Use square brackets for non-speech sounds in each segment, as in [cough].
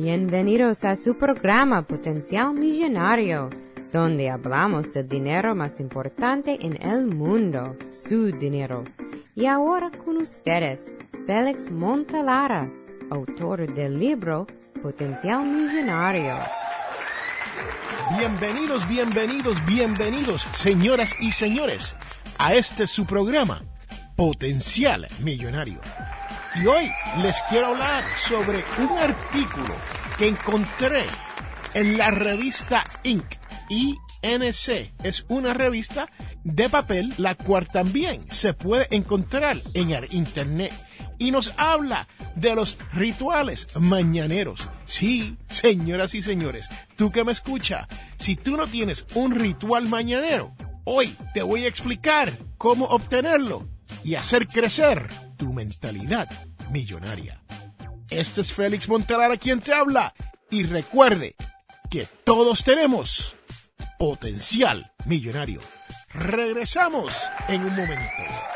Bienvenidos a su programa Potencial Millonario, donde hablamos del dinero más importante en el mundo, su dinero. Y ahora con ustedes, Félix Montalara, autor del libro Potencial Millonario. Bienvenidos, bienvenidos, bienvenidos, señoras y señores, a este su programa, Potencial Millonario. Y hoy les quiero hablar sobre un artículo que encontré en la revista Inc. INC. Es una revista de papel, la cual también se puede encontrar en el Internet. Y nos habla de los rituales mañaneros. Sí, señoras y señores, tú que me escucha, si tú no tienes un ritual mañanero, hoy te voy a explicar cómo obtenerlo y hacer crecer tu mentalidad millonaria. Este es Félix Montelara quien te habla y recuerde que todos tenemos potencial millonario. Regresamos en un momento.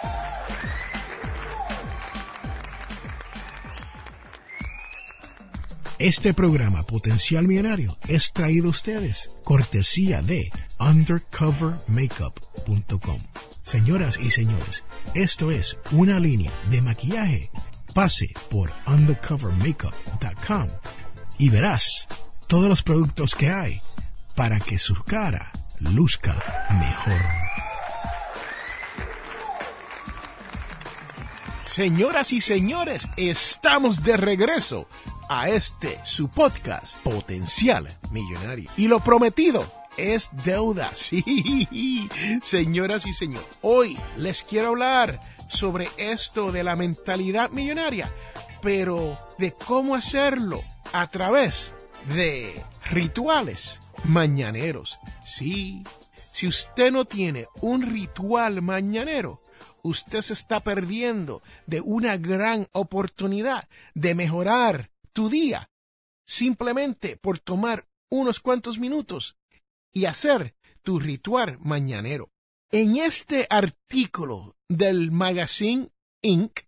Este programa Potencial Millonario es traído a ustedes cortesía de undercovermakeup.com. Señoras y señores, esto es una línea de maquillaje. Pase por undercovermakeup.com y verás todos los productos que hay para que su cara luzca mejor. Señoras y señores, estamos de regreso a este su podcast Potencial Millonario. Y lo prometido es deuda. [laughs] Sí, señoras y señores, hoy les quiero hablar sobre esto de la mentalidad millonaria, pero de cómo hacerlo a través de rituales mañaneros. Sí, si usted no tiene un ritual mañanero, usted se está perdiendo de una gran oportunidad de mejorar tu día simplemente por tomar unos cuantos minutos y hacer tu ritual mañanero. En este artículo del magazine Inc.,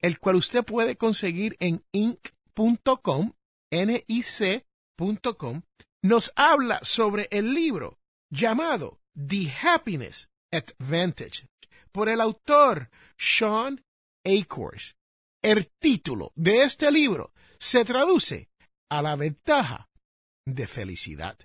el cual usted puede conseguir en inc.com, N-I-C.com, nos habla sobre el libro llamado The Happiness Advantage por el autor Sean Acors. El título de este libro se traduce a la ventaja de felicidad.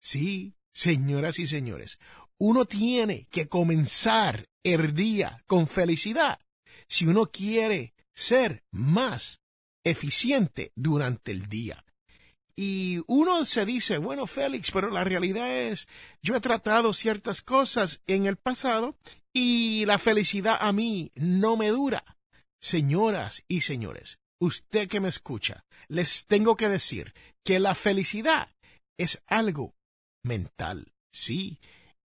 Sí, señoras y señores, uno tiene que comenzar el día con felicidad si uno quiere ser más eficiente durante el día. Y uno se dice, bueno, Félix, pero la realidad es, yo he tratado ciertas cosas en el pasado y la felicidad a mí no me dura. Señoras y señores, usted que me escucha, les tengo que decir que la felicidad es algo mental. Sí,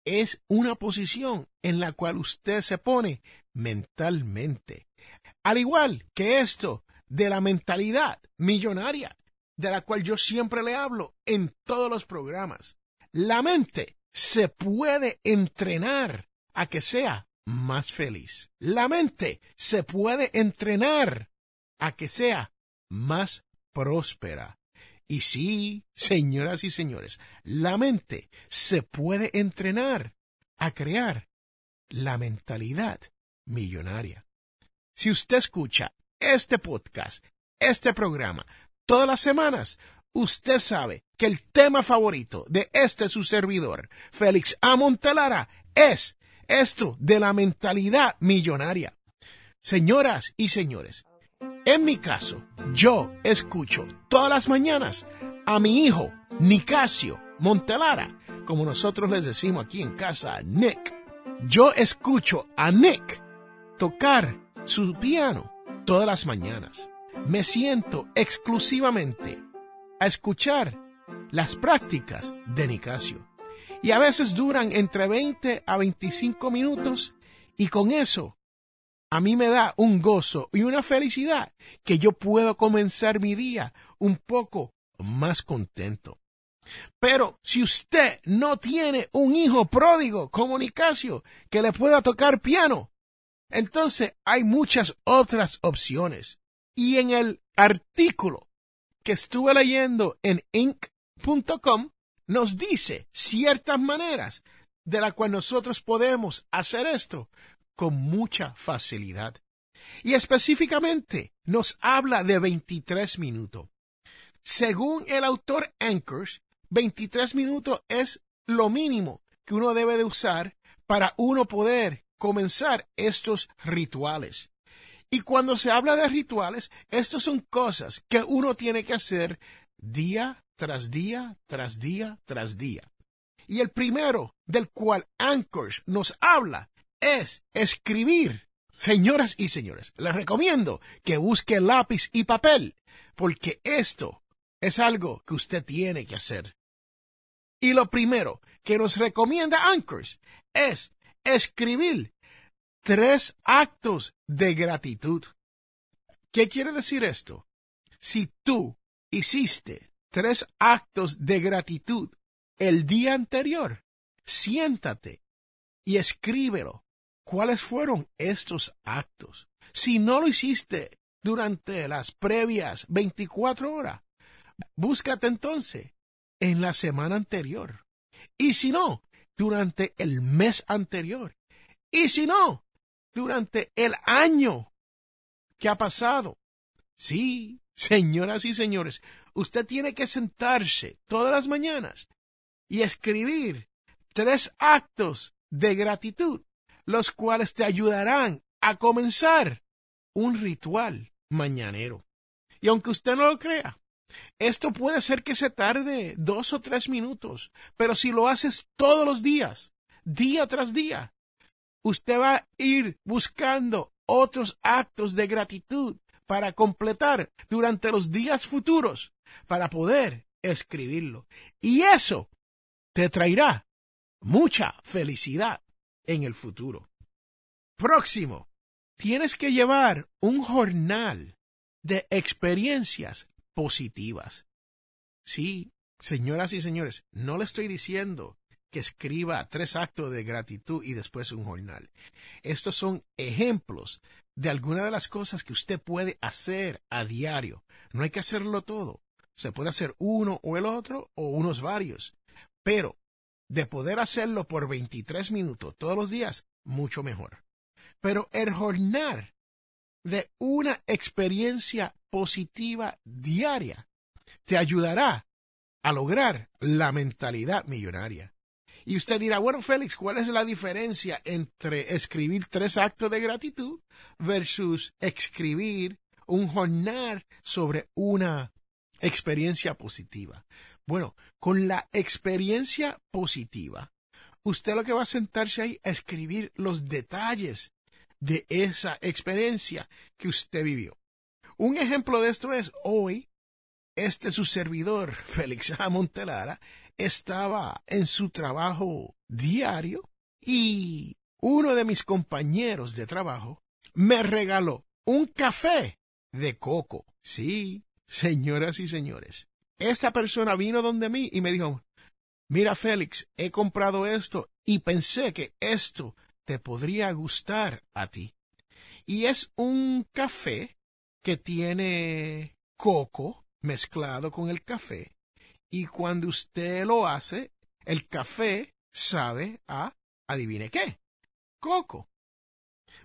es una posición en la cual usted se pone mentalmente. Al igual que esto de la mentalidad millonaria, de la cual yo siempre le hablo en todos los programas. La mente se puede entrenar a que sea más feliz. La mente se puede entrenar a que sea más próspera. Y sí, señoras y señores, la mente se puede entrenar a crear la mentalidad millonaria. Si usted escucha este podcast, este programa, todas las semanas, usted sabe que el tema favorito de este su servidor, Félix A. Montelara, es esto de la mentalidad millonaria. Señoras y señores, en mi caso, yo escucho todas las mañanas a mi hijo, Nicasio Montelara, como nosotros les decimos aquí en casa, Nick. Yo escucho a Nick tocar su piano todas las mañanas. Me siento exclusivamente a escuchar las prácticas de Nicasio. Y a veces duran entre 20 a 25 minutos y con eso a mí me da un gozo y una felicidad que yo puedo comenzar mi día un poco más contento. Pero si usted no tiene un hijo pródigo como Nicasio que le pueda tocar piano, entonces hay muchas otras opciones. Y en el artículo que estuve leyendo en inc.com nos dice ciertas maneras de las cuales nosotros podemos hacer esto con mucha facilidad. Y específicamente nos habla de 23 minutos. Según el autor Anchors, 23 minutos es lo mínimo que uno debe de usar para uno poder comenzar estos rituales. Y cuando se habla de rituales, estas son cosas que uno tiene que hacer día tras día, tras día, tras día. Y el primero del cual Anchors nos habla es escribir. Señoras y señores, les recomiendo que busque lápiz y papel, porque esto es algo que usted tiene que hacer. Y lo primero que nos recomienda Anchors es escribir tres actos de gratitud. ¿Qué quiere decir esto? Si tú hiciste tres actos de gratitud el día anterior, siéntate y escríbelo. ¿Cuáles fueron estos actos? Si no lo hiciste durante las previas 24 horas, búscate entonces en la semana anterior. Y si no, durante el mes anterior. Y si no, durante el año que ha pasado. Sí, señoras y señores, usted tiene que sentarse todas las mañanas y escribir tres actos de gratitud, los cuales te ayudarán a comenzar un ritual mañanero. Y aunque usted no lo crea, esto puede ser que se tarde dos o tres minutos, pero si lo haces todos los días, día tras día, usted va a ir buscando otros actos de gratitud para completar durante los días futuros, para poder escribirlo. Y eso te traerá mucha felicidad en el futuro. Próximo, tienes que llevar un jornal de experiencias positivas. Sí, señoras y señores, no le estoy diciendo que escriba tres actos de gratitud y después un jornal. Estos son ejemplos de algunas de las cosas que usted puede hacer a diario. No hay que hacerlo todo. Se puede hacer uno o el otro o unos varios. Pero de poder hacerlo por 23 minutos todos los días, mucho mejor. Pero el jornal de una experiencia positiva diaria te ayudará a lograr la mentalidad millonaria. Y usted dirá, bueno, Félix, ¿cuál es la diferencia entre escribir tres actos de gratitud versus escribir un jornal sobre una experiencia positiva? Bueno, con la experiencia positiva, usted lo que va a sentarse ahí a escribir los detalles de esa experiencia que usted vivió. Un ejemplo de esto es hoy, este su servidor, [laughs] Félix A. Montelara, estaba en su trabajo diario y uno de mis compañeros de trabajo me regaló un café de coco. Sí, señoras y señores, esta persona vino donde mí y me dijo, mira Félix, he comprado esto y pensé que esto te podría gustar a ti. Y es un café que tiene coco mezclado con el café y cuando usted lo hace, el café sabe a, adivine qué, coco.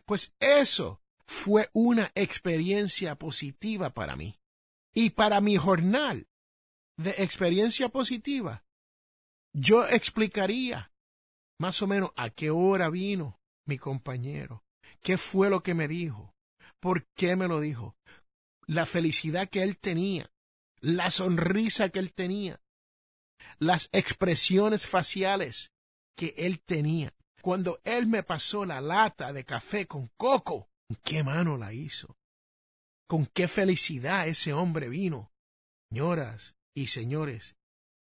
Pues eso fue una experiencia positiva para mí. Y para mi jornal de experiencia positiva, yo explicaría más o menos a qué hora vino mi compañero, qué fue lo que me dijo, por qué me lo dijo, la felicidad que él tenía, la sonrisa que él tenía, las expresiones faciales que él tenía. Cuando él me pasó la lata de café con coco, ¿con qué mano la hizo? ¿Con qué felicidad ese hombre vino? Señoras y señores,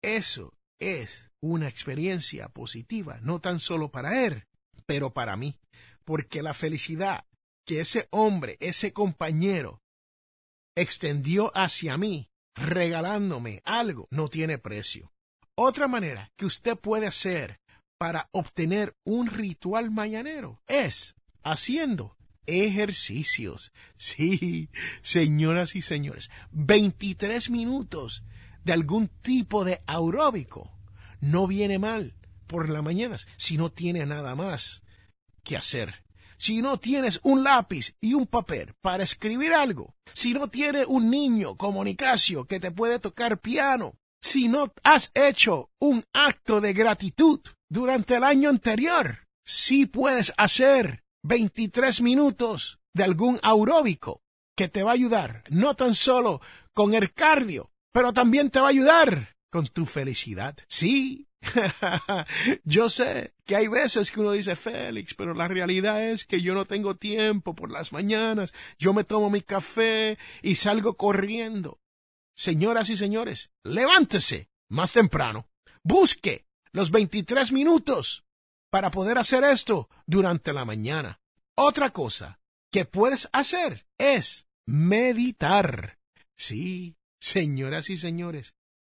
eso es una experiencia positiva, no tan solo para él, pero para mí, porque la felicidad que ese hombre, ese compañero, extendió hacia mí regalándome algo no tiene precio. Otra manera que usted puede hacer para obtener un ritual mañanero es haciendo ejercicios. Sí, señoras y señores, 23 minutos de algún tipo de aeróbico no viene mal por la mañana si no tiene nada más que hacer. Si no tienes un lápiz y un papel para escribir algo, si no tienes un niño comunicacio que te puede tocar piano, si no has hecho un acto de gratitud durante el año anterior, sí puedes hacer 23 minutos de algún aeróbico que te va a ayudar, no tan solo con el cardio, pero también te va a ayudar con tu felicidad. Sí, [laughs] yo sé que hay veces que uno dice Félix, pero la realidad es que yo no tengo tiempo por las mañanas, yo me tomo mi café y salgo corriendo. Señoras y señores, levántese más temprano, busque los 23 minutos para poder hacer esto durante la mañana. Otra cosa que puedes hacer es meditar. Sí, señoras y señores,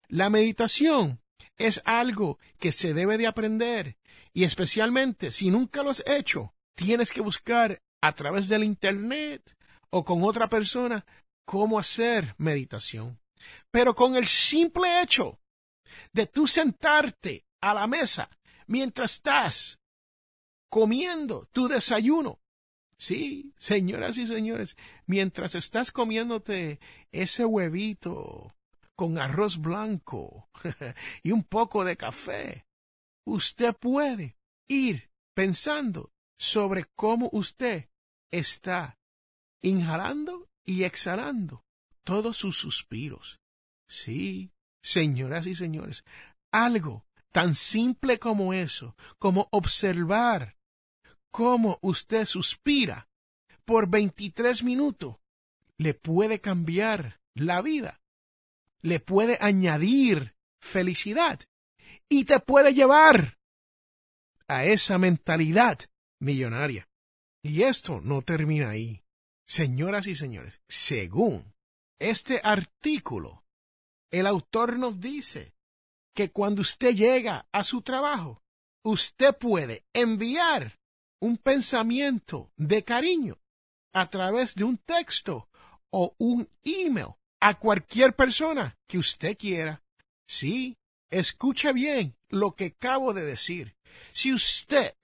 la meditación es algo que se debe de aprender y especialmente si nunca lo has hecho, tienes que buscar a través del Internet o con otra persona cómo hacer meditación. Pero con el simple hecho de tú sentarte a la mesa mientras estás comiendo tu desayuno. Sí, señoras y señores, mientras estás comiéndote ese huevito con arroz blanco [laughs] y un poco de café, usted puede ir pensando sobre cómo usted está inhalando y exhalando todos sus suspiros. Sí, señoras y señores, algo tan simple como eso, como observar cómo usted suspira por 23 minutos, le puede cambiar la vida, le puede añadir felicidad y te puede llevar a esa mentalidad millonaria. Y esto no termina ahí. Señoras y señores, según este artículo, el autor nos dice que cuando usted llega a su trabajo, usted puede enviar un pensamiento de cariño a través de un texto o un email a cualquier persona que usted quiera. Sí, escuche bien lo que acabo de decir. Si usted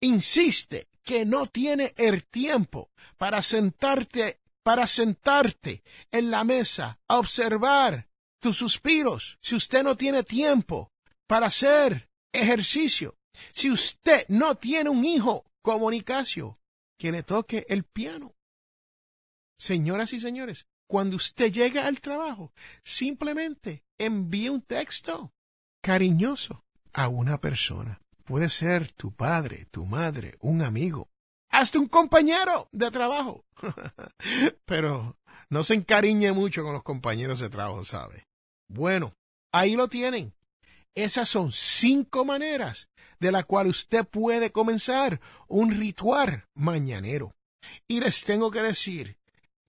insiste que no tiene el tiempo para sentarte para sentarte en la mesa a observar tus suspiros, si usted no tiene tiempo para hacer ejercicio, si usted no tiene un hijo comunicación que le toque el piano. Señoras y señores, cuando usted llega al trabajo, simplemente envíe un texto cariñoso a una persona. Puede ser tu padre, tu madre, un amigo, hasta un compañero de trabajo. [laughs] Pero no se encariñe mucho con los compañeros de trabajo, ¿sabe? Bueno, ahí lo tienen. Esas son cinco maneras de la cual usted puede comenzar un ritual mañanero. Y les tengo que decir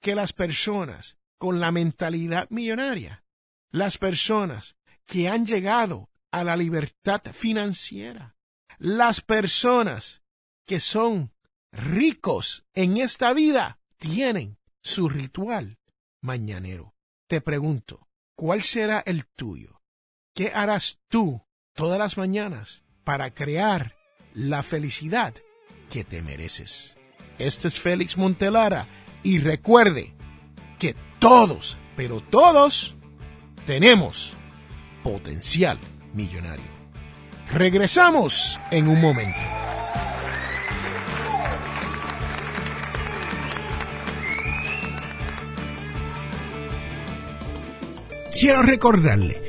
que las personas con la mentalidad millonaria, las personas que han llegado a la libertad financiera, las personas que son ricos en esta vida, tienen su ritual mañanero. Te pregunto, ¿Cuál será el tuyo? ¿Qué harás tú todas las mañanas para crear la felicidad que te mereces? Este es Félix Montelara y recuerde que todos, pero todos, tenemos potencial millonario. Regresamos en un momento. Quiero recordarle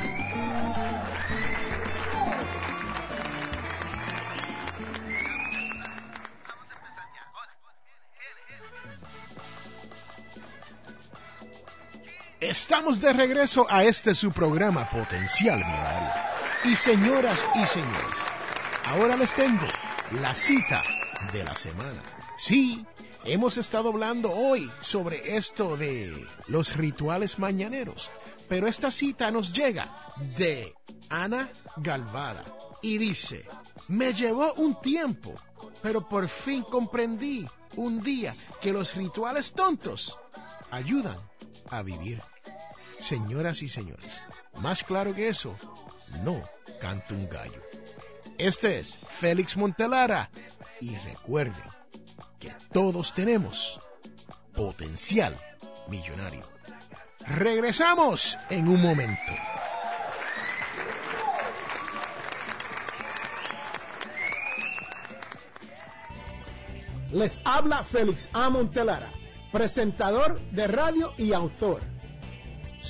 Estamos de regreso a este su programa Potencial Millonario. Y señoras y señores, ahora les tengo la cita de la semana. Sí, hemos estado hablando hoy sobre esto de los rituales mañaneros, pero esta cita nos llega de Ana Galvada y dice, me llevó un tiempo, pero por fin comprendí un día que los rituales tontos ayudan a vivir. Señoras y señores, más claro que eso, no canto un gallo. Este es Félix Montelara y recuerden que todos tenemos potencial millonario. Regresamos en un momento. Les habla Félix A. Montelara, presentador de radio y autor.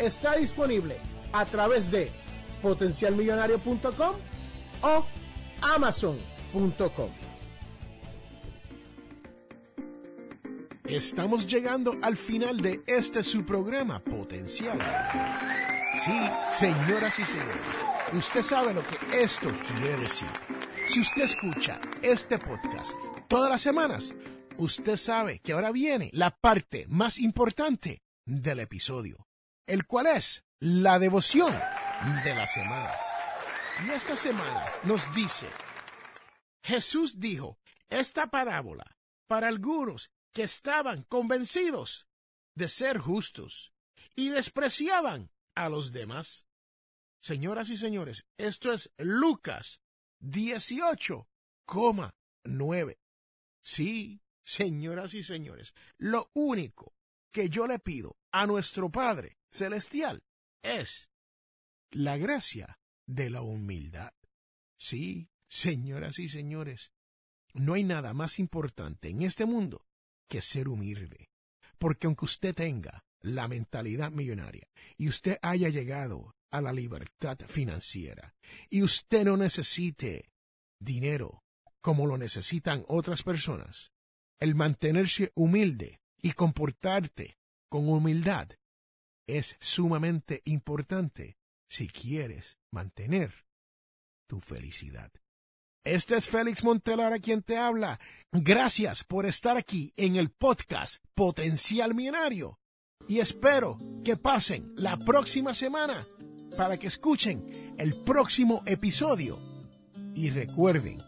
está disponible a través de potencialmillonario.com o amazon.com. Estamos llegando al final de este su programa Potencial. Sí, señoras y señores, usted sabe lo que esto quiere decir. Si usted escucha este podcast todas las semanas, usted sabe que ahora viene la parte más importante del episodio, el cual es la devoción de la semana. Y esta semana nos dice, Jesús dijo esta parábola para algunos que estaban convencidos de ser justos y despreciaban a los demás. Señoras y señores, esto es Lucas 18,9. Sí, señoras y señores, lo único que yo le pido a nuestro Padre Celestial es la gracia de la humildad. Sí, señoras y señores, no hay nada más importante en este mundo que ser humilde. Porque aunque usted tenga la mentalidad millonaria y usted haya llegado a la libertad financiera y usted no necesite dinero como lo necesitan otras personas, el mantenerse humilde y comportarte con humildad es sumamente importante si quieres mantener tu felicidad. Este es Félix Montelara quien te habla. Gracias por estar aquí en el podcast Potencial Millonario. Y espero que pasen la próxima semana para que escuchen el próximo episodio. Y recuerden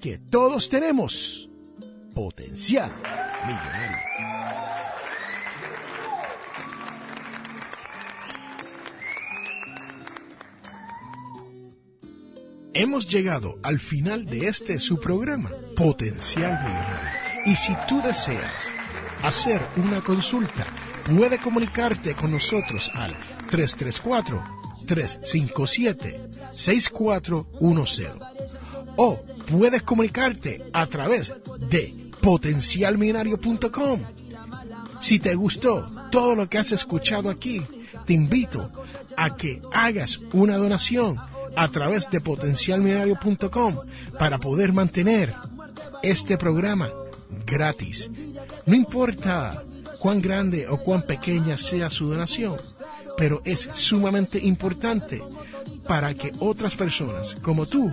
que todos tenemos potencial millonario. Hemos llegado al final de este su programa, Potencial Millonario. Y si tú deseas hacer una consulta, puede comunicarte con nosotros al 334-357-6410. O puedes comunicarte a través de potencialmillonario.com. Si te gustó todo lo que has escuchado aquí, te invito a que hagas una donación a través de potencialmillonario.com para poder mantener este programa gratis. No importa cuán grande o cuán pequeña sea su donación, pero es sumamente importante para que otras personas como tú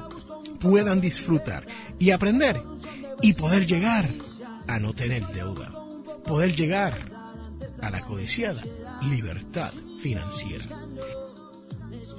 puedan disfrutar y aprender y poder llegar a no tener deuda, poder llegar a la codiciada libertad financiera.